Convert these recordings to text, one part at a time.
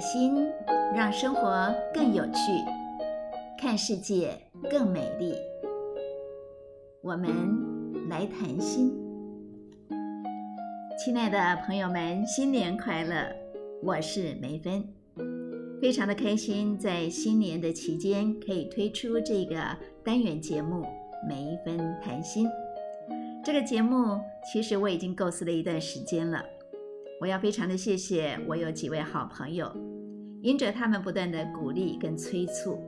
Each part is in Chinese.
心，让生活更有趣，看世界更美丽。我们来谈心，亲爱的朋友们，新年快乐！我是梅芬，非常的开心，在新年的期间可以推出这个单元节目《梅芬谈心》。这个节目其实我已经构思了一段时间了。我要非常的谢谢我有几位好朋友，因着他们不断的鼓励跟催促，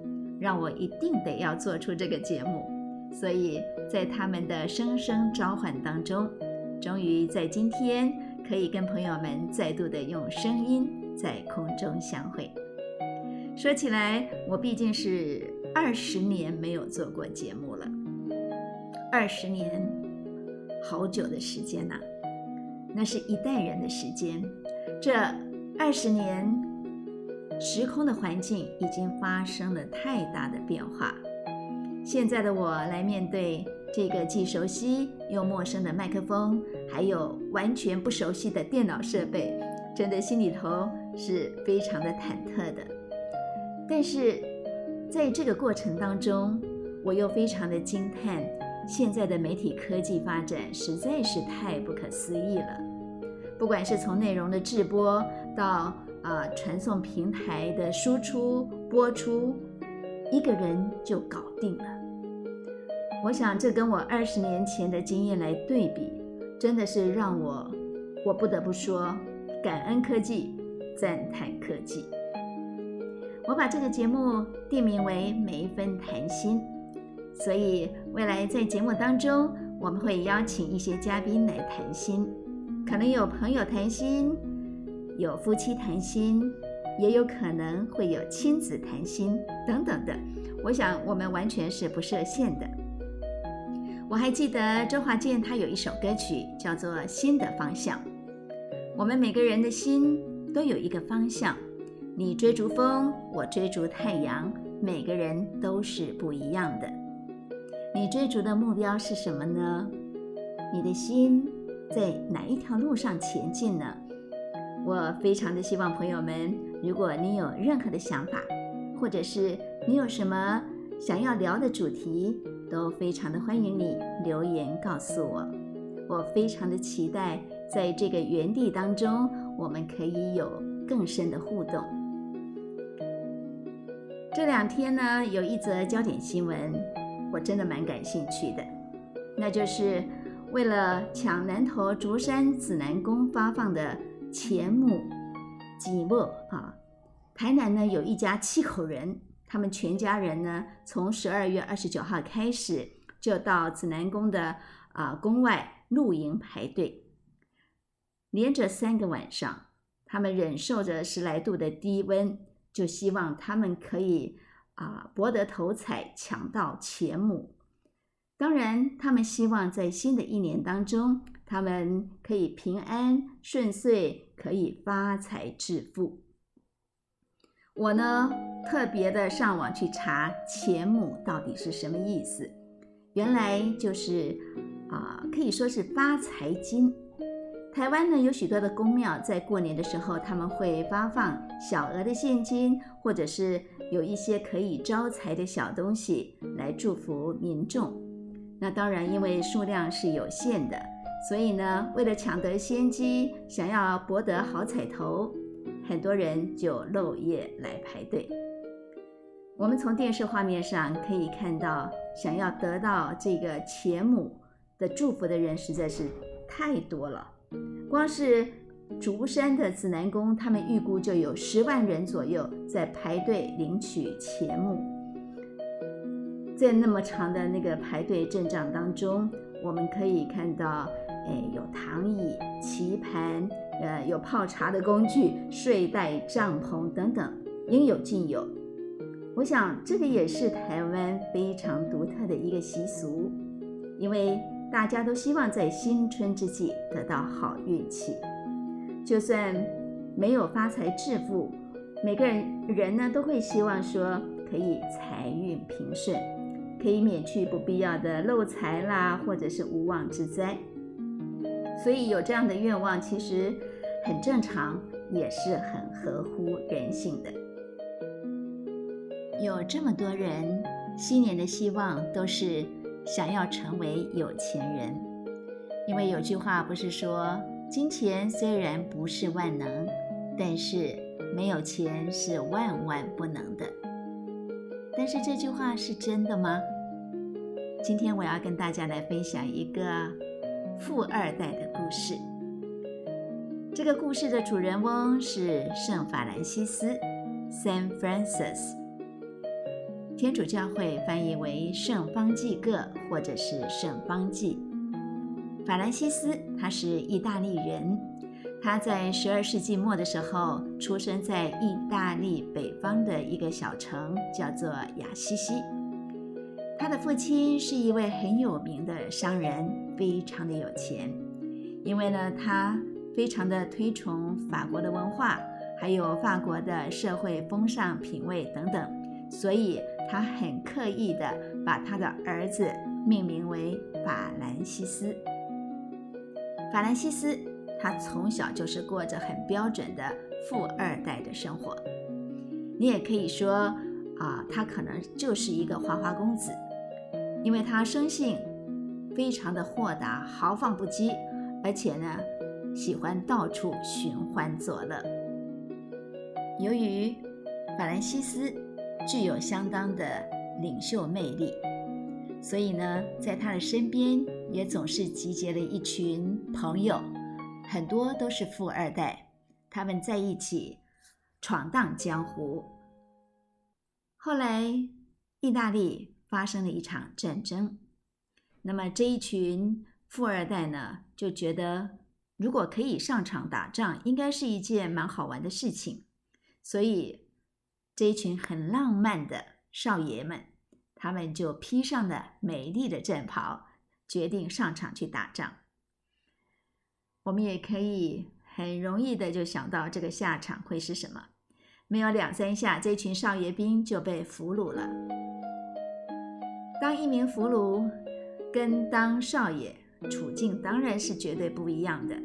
让我一定得要做出这个节目。所以在他们的声声召唤当中，终于在今天可以跟朋友们再度的用声音在空中相会。说起来，我毕竟是二十年没有做过节目了，二十年，好久的时间呐。那是一代人的时间，这二十年，时空的环境已经发生了太大的变化。现在的我来面对这个既熟悉又陌生的麦克风，还有完全不熟悉的电脑设备，真的心里头是非常的忐忑的。但是在这个过程当中，我又非常的惊叹。现在的媒体科技发展实在是太不可思议了，不管是从内容的制播到啊传送平台的输出播出，一个人就搞定了。我想这跟我二十年前的经验来对比，真的是让我我不得不说感恩科技，赞叹科技。我把这个节目定名为“每一分谈心”。所以，未来在节目当中，我们会邀请一些嘉宾来谈心，可能有朋友谈心，有夫妻谈心，也有可能会有亲子谈心等等的。我想，我们完全是不设限的。我还记得周华健他有一首歌曲叫做《心的方向》，我们每个人的心都有一个方向，你追逐风，我追逐太阳，每个人都是不一样的。你追逐的目标是什么呢？你的心在哪一条路上前进呢？我非常的希望朋友们，如果你有任何的想法，或者是你有什么想要聊的主题，都非常的欢迎你留言告诉我。我非常的期待在这个原地当中，我们可以有更深的互动。这两天呢，有一则焦点新闻。我真的蛮感兴趣的，那就是为了抢南投竹山紫南宫发放的钱母积木啊，台南呢有一家七口人，他们全家人呢从十二月二十九号开始就到紫南宫的啊宫外露营排队，连着三个晚上，他们忍受着十来度的低温，就希望他们可以。啊，博得头彩，抢到钱母。当然，他们希望在新的一年当中，他们可以平安顺遂，可以发财致富。我呢，特别的上网去查钱母到底是什么意思，原来就是啊，可以说是发财金。台湾呢有许多的公庙，在过年的时候，他们会发放小额的现金，或者是有一些可以招财的小东西来祝福民众。那当然，因为数量是有限的，所以呢，为了抢得先机，想要博得好彩头，很多人就漏夜来排队。我们从电视画面上可以看到，想要得到这个钱母的祝福的人实在是太多了。光是竹山的紫南宫，他们预估就有十万人左右在排队领取钱目。在那么长的那个排队阵仗当中，我们可以看到，哎，有躺椅、棋盘，呃，有泡茶的工具、睡袋、帐篷等等，应有尽有。我想，这个也是台湾非常独特的一个习俗，因为。大家都希望在新春之际得到好运气，就算没有发财致富，每个人人呢都会希望说可以财运平顺，可以免去不必要的漏财啦，或者是无妄之灾。所以有这样的愿望其实很正常，也是很合乎人性的。有这么多人，新年的希望都是想要成为有钱人，因为有句话不是说，金钱虽然不是万能，但是没有钱是万万不能的。但是这句话是真的吗？今天我要跟大家来分享一个富二代的故事。这个故事的主人翁是圣法兰西斯 （Saint Francis），天主教会翻译为圣方济各或者是圣方济。法兰西斯他是意大利人，他在十二世纪末的时候出生在意大利北方的一个小城，叫做雅西西。他的父亲是一位很有名的商人，非常的有钱。因为呢，他非常的推崇法国的文化，还有法国的社会风尚、品味等等，所以他很刻意的把他的儿子命名为法兰西斯。法兰西斯他从小就是过着很标准的富二代的生活，你也可以说啊，他可能就是一个花花公子。因为他生性非常的豁达、豪放不羁，而且呢，喜欢到处寻欢作乐。由于法兰西斯具有相当的领袖魅力，所以呢，在他的身边也总是集结了一群朋友，很多都是富二代，他们在一起闯荡江湖。后来，意大利。发生了一场战争，那么这一群富二代呢，就觉得如果可以上场打仗，应该是一件蛮好玩的事情。所以这一群很浪漫的少爷们，他们就披上了美丽的战袍，决定上场去打仗。我们也可以很容易的就想到这个下场会是什么？没有两三下，这群少爷兵就被俘虏了。当一名俘虏跟当少爷处境当然是绝对不一样的。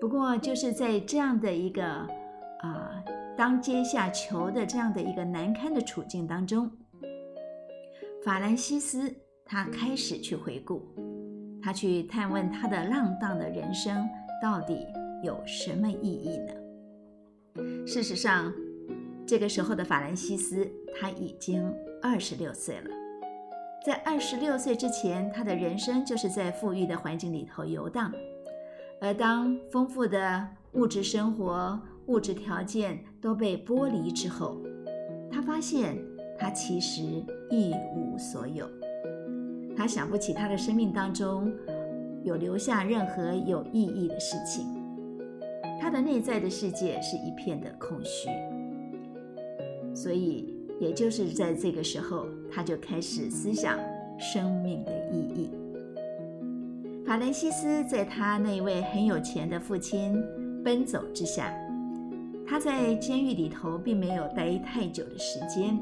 不过就是在这样的一个啊当阶下囚的这样的一个难堪的处境当中，法兰西斯他开始去回顾，他去探问他的浪荡的人生到底有什么意义呢？事实上，这个时候的法兰西斯他已经二十六岁了。在二十六岁之前，他的人生就是在富裕的环境里头游荡。而当丰富的物质生活、物质条件都被剥离之后，他发现他其实一无所有。他想不起他的生命当中有留下任何有意义的事情。他的内在的世界是一片的空虚。所以。也就是在这个时候，他就开始思想生命的意义。法兰西斯在他那位很有钱的父亲奔走之下，他在监狱里头并没有待太久的时间，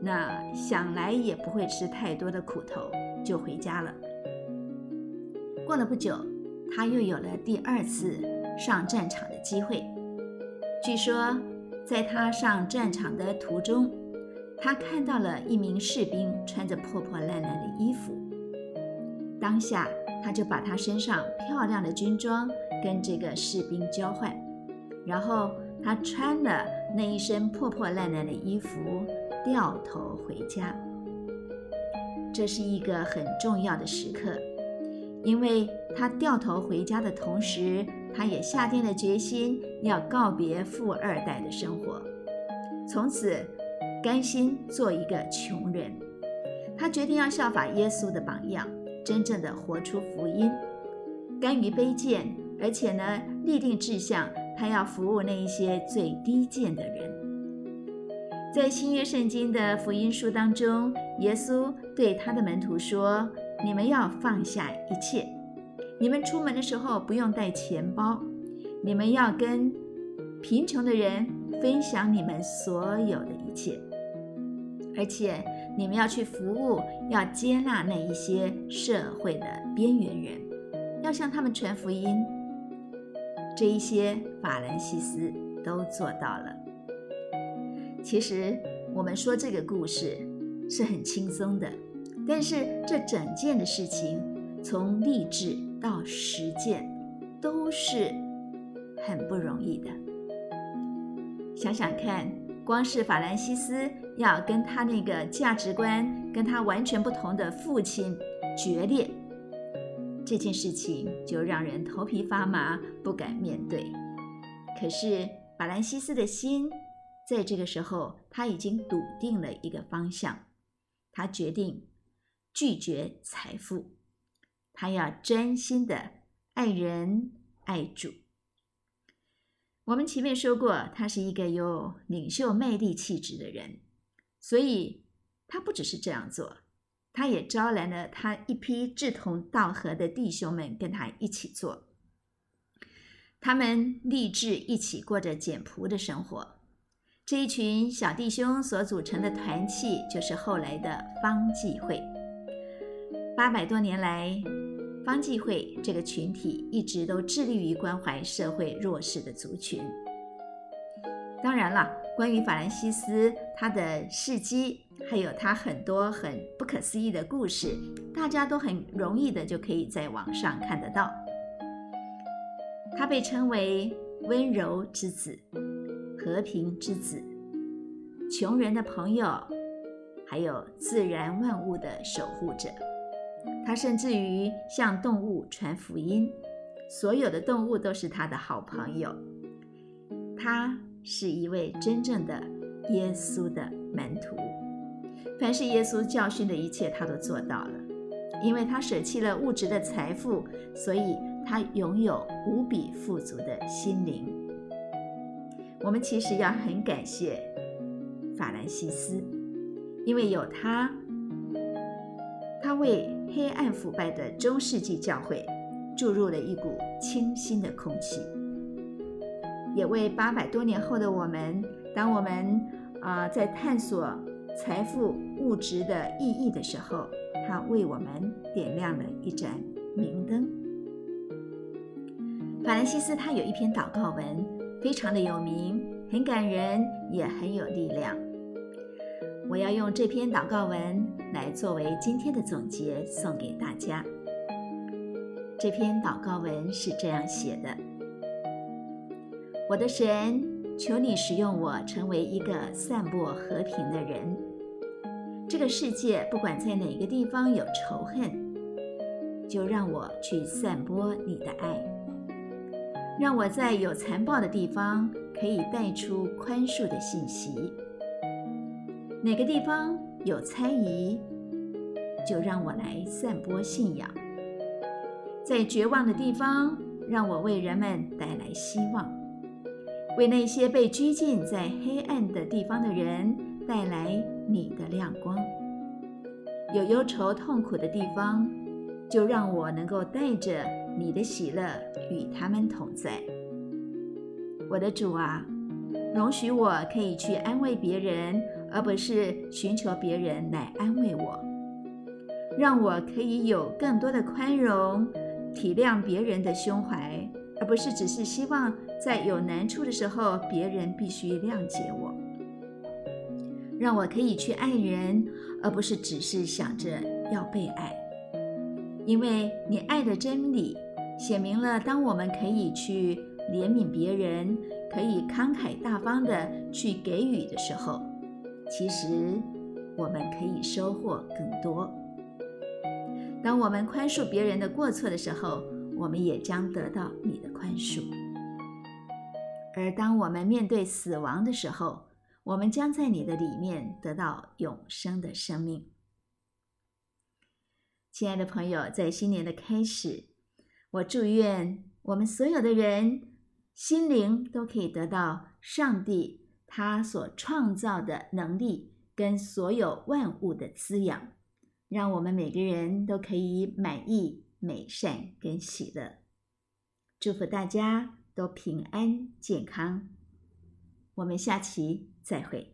那想来也不会吃太多的苦头，就回家了。过了不久，他又有了第二次上战场的机会。据说，在他上战场的途中，他看到了一名士兵穿着破破烂烂的衣服，当下他就把他身上漂亮的军装跟这个士兵交换，然后他穿了那一身破破烂烂的衣服，掉头回家。这是一个很重要的时刻，因为他掉头回家的同时，他也下定了决心要告别富二代的生活，从此。甘心做一个穷人，他决定要效法耶稣的榜样，真正的活出福音，甘于卑贱，而且呢，立定志向，他要服务那一些最低贱的人。在新约圣经的福音书当中，耶稣对他的门徒说：“你们要放下一切，你们出门的时候不用带钱包，你们要跟贫穷的人分享你们所有的一切。”而且你们要去服务，要接纳那一些社会的边缘人，要向他们传福音。这一些法兰西斯都做到了。其实我们说这个故事是很轻松的，但是这整件的事情从励志到实践都是很不容易的。想想看，光是法兰西斯要跟他那个价值观跟他完全不同的父亲决裂。这件事情就让人头皮发麻，不敢面对。可是法兰西斯的心在这个时候，他已经笃定了一个方向，他决定拒绝财富，他要真心的爱人爱主。我们前面说过，他是一个有领袖魅力气质的人，所以他不只是这样做。他也招来了他一批志同道合的弟兄们跟他一起做，他们立志一起过着简朴的生活。这一群小弟兄所组成的团契，就是后来的方济会。八百多年来，方济会这个群体一直都致力于关怀社会弱势的族群。当然了，关于法兰西斯他的事迹。还有他很多很不可思议的故事，大家都很容易的就可以在网上看得到。他被称为温柔之子、和平之子、穷人的朋友，还有自然万物的守护者。他甚至于向动物传福音，所有的动物都是他的好朋友。他是一位真正的耶稣的门徒。凡是耶稣教训的一切，他都做到了。因为他舍弃了物质的财富，所以他拥有无比富足的心灵。我们其实要很感谢法兰西斯，因为有他，他为黑暗腐败的中世纪教会注入了一股清新的空气，也为八百多年后的我们，当我们啊在探索。财富、物质的意义的时候，他为我们点亮了一盏明灯。法兰西斯他有一篇祷告文，非常的有名，很感人，也很有力量。我要用这篇祷告文来作为今天的总结，送给大家。这篇祷告文是这样写的：“我的神。”求你使用我，成为一个散播和平的人。这个世界不管在哪个地方有仇恨，就让我去散播你的爱。让我在有残暴的地方可以带出宽恕的信息。哪个地方有猜疑，就让我来散播信仰。在绝望的地方，让我为人们带来希望。为那些被拘禁在黑暗的地方的人带来你的亮光。有忧愁痛苦的地方，就让我能够带着你的喜乐与他们同在。我的主啊，容许我可以去安慰别人，而不是寻求别人来安慰我。让我可以有更多的宽容，体谅别人的胸怀。而不是只是希望在有难处的时候，别人必须谅解我，让我可以去爱人，而不是只是想着要被爱。因为你爱的真理写明了，当我们可以去怜悯别人，可以慷慨大方的去给予的时候，其实我们可以收获更多。当我们宽恕别人的过错的时候，我们也将得到你的宽恕，而当我们面对死亡的时候，我们将在你的里面得到永生的生命。亲爱的朋友，在新年的开始，我祝愿我们所有的人心灵都可以得到上帝他所创造的能力跟所有万物的滋养，让我们每个人都可以满意。美善跟喜乐，祝福大家都平安健康。我们下期再会。